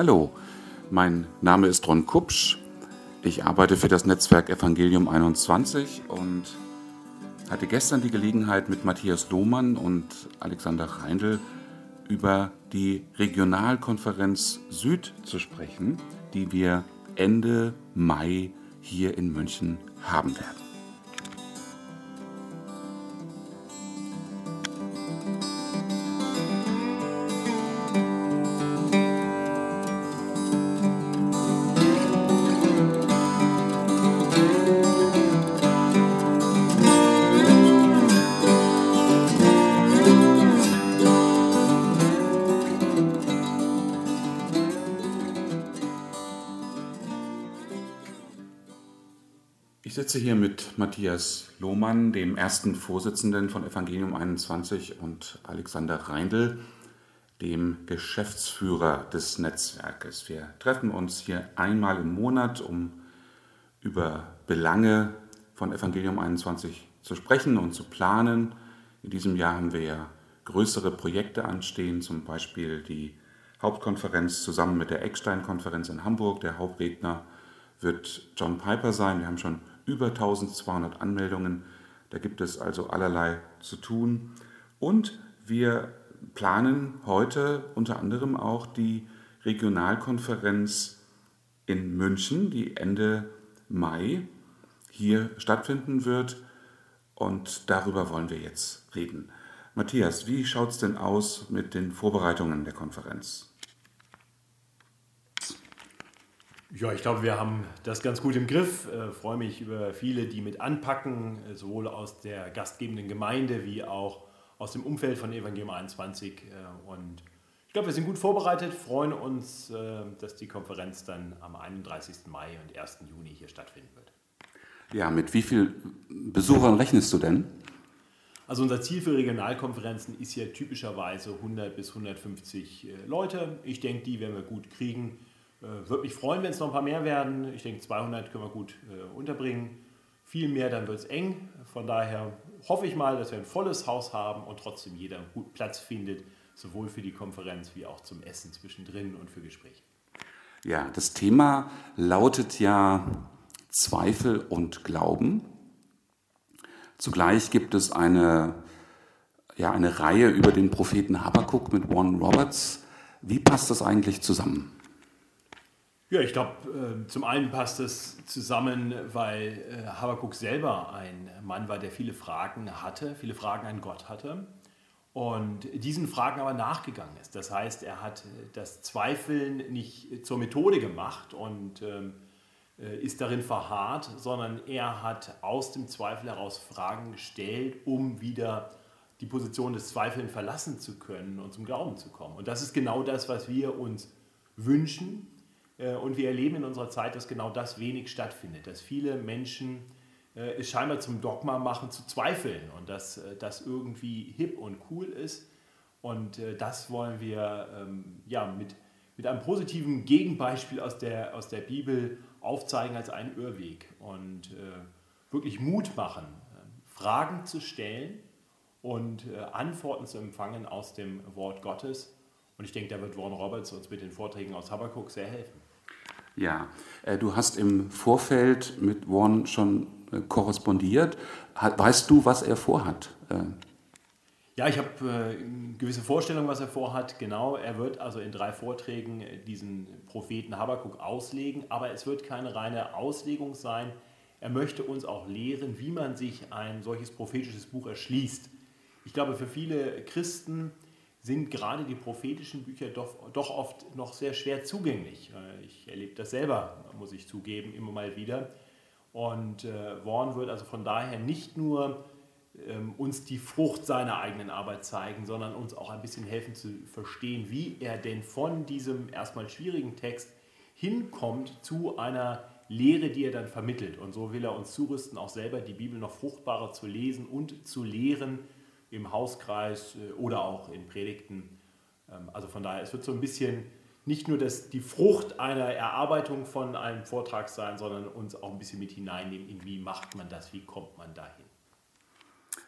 Hallo, mein Name ist Ron Kupsch. Ich arbeite für das Netzwerk Evangelium 21 und hatte gestern die Gelegenheit, mit Matthias Lohmann und Alexander Reindl über die Regionalkonferenz Süd zu sprechen, die wir Ende Mai hier in München haben werden. Sitze hier mit Matthias Lohmann, dem ersten Vorsitzenden von Evangelium 21 und Alexander Reindl, dem Geschäftsführer des Netzwerkes. Wir treffen uns hier einmal im Monat, um über Belange von Evangelium 21 zu sprechen und zu planen. In diesem Jahr haben wir ja größere Projekte anstehen, zum Beispiel die Hauptkonferenz zusammen mit der Eckstein-Konferenz in Hamburg. Der Hauptredner wird John Piper sein. Wir haben schon über 1200 Anmeldungen. Da gibt es also allerlei zu tun. Und wir planen heute unter anderem auch die Regionalkonferenz in München, die Ende Mai hier stattfinden wird. Und darüber wollen wir jetzt reden. Matthias, wie schaut es denn aus mit den Vorbereitungen der Konferenz? Ja, ich glaube, wir haben das ganz gut im Griff. Ich äh, freue mich über viele, die mit anpacken, äh, sowohl aus der gastgebenden Gemeinde wie auch aus dem Umfeld von Evangelium 21. Äh, und ich glaube, wir sind gut vorbereitet, freuen uns, dass die Konferenz dann am 31. Mai und 1. Juni hier stattfinden wird. Ja, mit wie vielen Besuchern rechnest du denn? Also unser Ziel für Regionalkonferenzen ist ja typischerweise 100 bis 150 äh, Leute. Ich denke, die werden wir gut kriegen. Äh, Würde mich freuen, wenn es noch ein paar mehr werden. Ich denke, 200 können wir gut äh, unterbringen. Viel mehr, dann wird es eng. Von daher hoffe ich mal, dass wir ein volles Haus haben und trotzdem jeder guten Platz findet, sowohl für die Konferenz wie auch zum Essen zwischendrin und für Gespräche. Ja, das Thema lautet ja Zweifel und Glauben. Zugleich gibt es eine, ja, eine Reihe über den Propheten Habakkuk mit Warren Roberts. Wie passt das eigentlich zusammen? Ja, ich glaube, äh, zum einen passt es zusammen, weil äh, Habakkuk selber ein Mann war, der viele Fragen hatte, viele Fragen an Gott hatte und diesen Fragen aber nachgegangen ist. Das heißt, er hat das Zweifeln nicht zur Methode gemacht und ähm, äh, ist darin verharrt, sondern er hat aus dem Zweifel heraus Fragen gestellt, um wieder die Position des Zweifelns verlassen zu können und zum Glauben zu kommen. Und das ist genau das, was wir uns wünschen äh, und wir erleben in unserer Zeit, dass genau das wenig stattfindet, dass viele Menschen äh, es scheinbar zum Dogma machen, zu zweifeln und dass äh, das irgendwie hip und cool ist. Und das wollen wir ähm, ja, mit, mit einem positiven Gegenbeispiel aus der, aus der Bibel aufzeigen als einen Irrweg und wirklich Mut machen, Fragen zu stellen und Antworten zu empfangen aus dem Wort Gottes. Und ich denke, da wird Warren Roberts uns mit den Vorträgen aus Habakkuk sehr helfen. Ja, äh, du hast im Vorfeld mit Warren schon äh, korrespondiert. Weißt du, was er vorhat? Äh, ja, ich habe eine gewisse Vorstellung, was er vorhat. Genau, er wird also in drei Vorträgen diesen Propheten Habakkuk auslegen, aber es wird keine reine Auslegung sein. Er möchte uns auch lehren, wie man sich ein solches prophetisches Buch erschließt. Ich glaube, für viele Christen sind gerade die prophetischen Bücher doch, doch oft noch sehr schwer zugänglich. Äh, ich erlebe das selber, muss ich zugeben, immer mal wieder. Und äh, Warren wird also von daher nicht nur ähm, uns die Frucht seiner eigenen Arbeit zeigen, sondern uns auch ein bisschen helfen zu verstehen, wie er denn von diesem erstmal schwierigen Text hinkommt zu einer Lehre, die er dann vermittelt. Und so will er uns zurüsten, auch selber die Bibel noch fruchtbarer zu lesen und zu lehren, im Hauskreis äh, oder auch in Predigten. Ähm, also von daher, es wird so ein bisschen nicht nur das, die Frucht einer Erarbeitung von einem Vortrag sein, sondern uns auch ein bisschen mit hineinnehmen, in wie macht man das, wie kommt man dahin.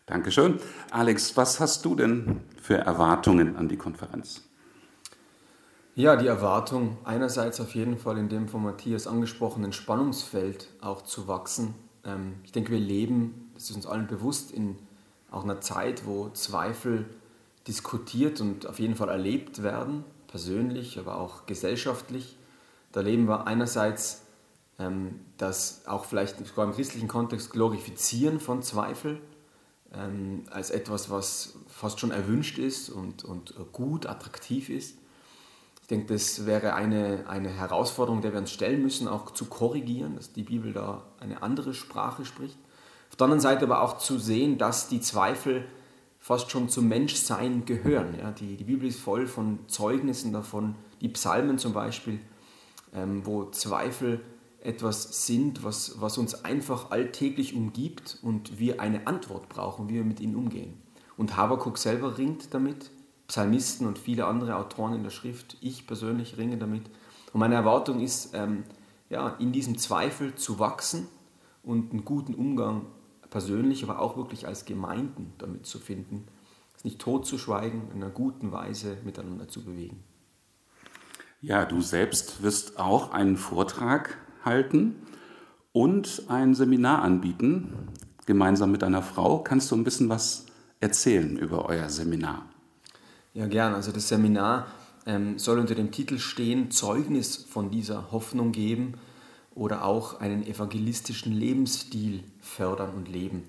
Dankeschön. Alex, was hast du denn für Erwartungen an die Konferenz? Ja, die Erwartung einerseits auf jeden Fall in dem von Matthias angesprochenen Spannungsfeld auch zu wachsen. Ähm, ich denke, wir leben, das ist uns allen bewusst, in auch einer Zeit, wo Zweifel diskutiert und auf jeden Fall erlebt werden, persönlich, aber auch gesellschaftlich. Da leben wir einerseits ähm, das auch vielleicht sogar im christlichen Kontext Glorifizieren von Zweifel ähm, als etwas, was fast schon erwünscht ist und, und gut, attraktiv ist. Ich denke, das wäre eine, eine Herausforderung, der wir uns stellen müssen, auch zu korrigieren, dass die Bibel da eine andere Sprache spricht. Auf der anderen Seite aber auch zu sehen, dass die Zweifel fast schon zum Menschsein gehören. Ja, die, die Bibel ist voll von Zeugnissen davon, die Psalmen zum Beispiel, ähm, wo Zweifel etwas sind, was, was uns einfach alltäglich umgibt und wir eine Antwort brauchen, wie wir mit ihnen umgehen. Und Habakkuk selber ringt damit, Psalmisten und viele andere Autoren in der Schrift, ich persönlich ringe damit. Und meine Erwartung ist, ähm, ja, in diesem Zweifel zu wachsen und einen guten Umgang persönlich, aber auch wirklich als Gemeinden damit zu finden, es nicht totzuschweigen, in einer guten Weise miteinander zu bewegen. Ja, du selbst wirst auch einen Vortrag halten und ein Seminar anbieten, gemeinsam mit deiner Frau. Kannst du ein bisschen was erzählen über euer Seminar? Ja, gern. Also das Seminar ähm, soll unter dem Titel stehen, Zeugnis von dieser Hoffnung geben oder auch einen evangelistischen Lebensstil fördern und leben.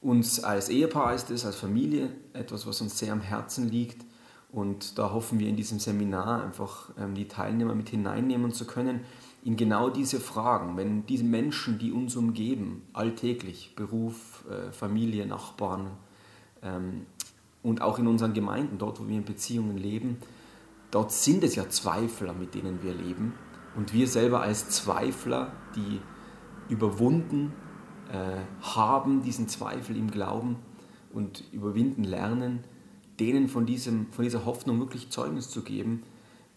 Uns als Ehepaar ist es, als Familie, etwas, was uns sehr am Herzen liegt. Und da hoffen wir in diesem Seminar einfach ähm, die Teilnehmer mit hineinnehmen zu können in genau diese Fragen, wenn diese Menschen, die uns umgeben, alltäglich, Beruf, äh, Familie, Nachbarn ähm, und auch in unseren Gemeinden, dort wo wir in Beziehungen leben, dort sind es ja Zweifler, mit denen wir leben. Und wir selber als Zweifler, die überwunden äh, haben, diesen Zweifel im Glauben und überwinden lernen, denen von, diesem, von dieser Hoffnung wirklich Zeugnis zu geben,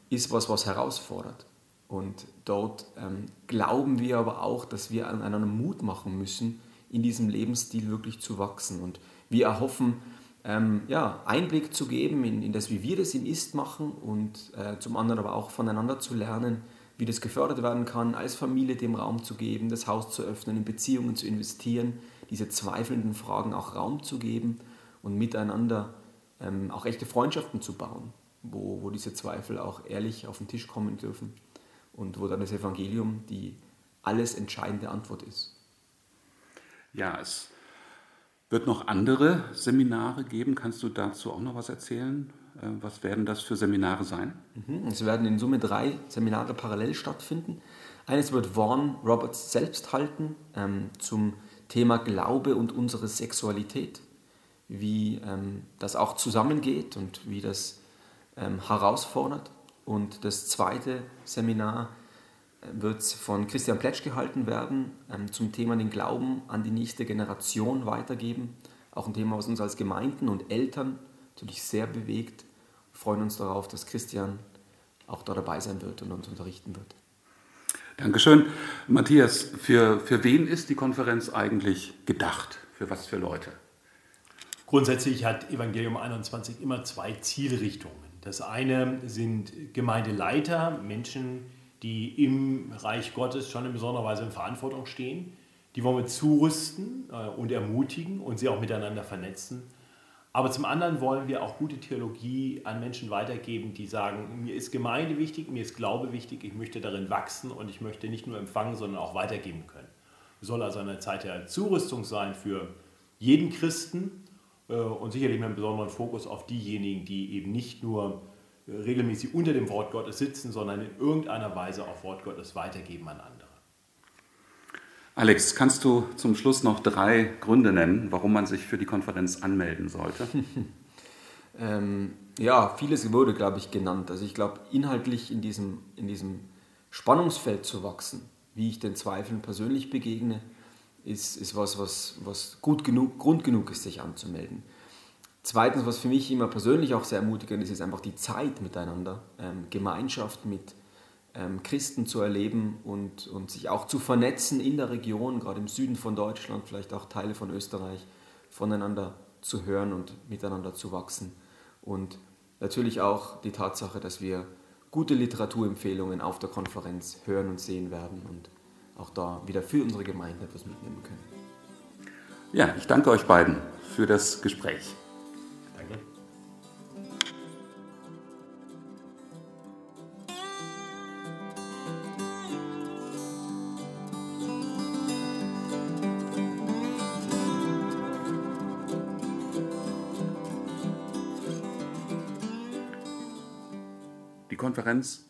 ist was, was herausfordert. Und dort ähm, glauben wir aber auch, dass wir einander Mut machen müssen, in diesem Lebensstil wirklich zu wachsen. Und wir erhoffen, ähm, ja, Einblick zu geben in, in, das, wie wir das in Ist machen und äh, zum anderen aber auch voneinander zu lernen, wie das gefördert werden kann, als Familie dem Raum zu geben, das Haus zu öffnen, in Beziehungen zu investieren, diese zweifelnden Fragen auch Raum zu geben und miteinander ähm, auch echte Freundschaften zu bauen, wo, wo diese Zweifel auch ehrlich auf den Tisch kommen dürfen und wo dann das Evangelium die alles entscheidende Antwort ist. Ja, es wird noch andere Seminare geben. Kannst du dazu auch noch was erzählen? Äh, was werden das für Seminare sein? Mhm, es werden in Summe drei Seminare parallel stattfinden. Eines wird Vaughn Roberts selbst halten ähm, zum Thema Glaube und unsere Sexualität, wie ähm, das auch zusammengeht und wie das ähm, herausfordert. Und das zweite Seminar äh, wird von Christian Pletsch gehalten werden ähm, zum Thema den Glauben an die nächste Generation weitergeben. Auch ein Thema, was uns als Gemeinden und Eltern natürlich sehr bewegt. Wir freuen uns darauf, dass Christian auch da dabei sein wird und uns unterrichten wird. Dankeschön. Matthias, für, für wen ist die Konferenz eigentlich gedacht? Für was für Leute? Grundsätzlich hat Evangelium 21 immer zwei Zielrichtungen. Das eine sind Gemeindeleiter, Menschen, die im Reich Gottes schon in besonderer Weise in Verantwortung stehen. Die wollen wir zurüsten äh, und ermutigen und sie auch miteinander vernetzen. Aber zum anderen wollen wir auch gute Theologie an Menschen weitergeben, die sagen, mir ist Gemeinde wichtig, mir ist Glaube wichtig, ich möchte darin wachsen und ich möchte nicht nur empfangen, sondern auch weitergeben können. Es soll also eine Zeit der Zurüstung sein für jeden Christen, äh, und sicherlich mit einem besonderen Fokus auf diejenigen, die eben nicht nur äh, regelmäßig unter dem Wort Gottes sitzen, sondern in irgendeiner Weise auch Wort Gottes weitergeben an andere. Alex, kannst du zum Schluss noch drei Gründe nennen, warum man sich für die Konferenz anmelden sollte? ähm, ja, vieles wurde, glaube ich, genannt. Also ich glaube, inhaltlich in diesem, in diesem Spannungsfeld zu wachsen, wie ich den Zweifeln persönlich begegne, ist, ist was, was, was gut genug, Grund genug ist, sich anzumelden. Zweitens, was für mich immer persönlich auch sehr ermutigend ist, ist einfach die Zeit miteinander, ähm, Gemeinschaft mit Christen zu erleben und, und sich auch zu vernetzen in der Region, gerade im Süden von Deutschland, vielleicht auch Teile von Österreich, voneinander zu hören und miteinander zu wachsen. Und natürlich auch die Tatsache, dass wir gute Literaturempfehlungen auf der Konferenz hören und sehen werden und auch da wieder für unsere Gemeinde etwas mitnehmen können. Ja, ich danke euch beiden für das Gespräch. Konferenz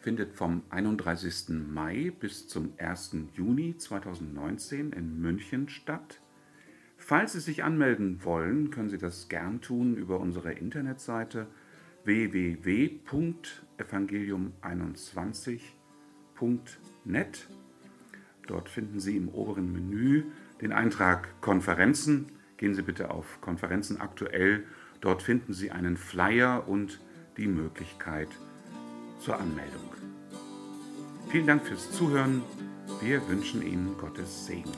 findet vom 31. Mai bis zum 1. Juni 2019 in München statt. Falls Sie sich anmelden wollen, können Sie das gern tun über unsere Internetseite www.evangelium21.net. Dort finden Sie im oberen Menü den Eintrag Konferenzen. Gehen Sie bitte auf Konferenzen aktuell. Dort finden Sie einen Flyer und die Möglichkeit zur Anmeldung. Vielen Dank fürs Zuhören. Wir wünschen Ihnen Gottes Segen.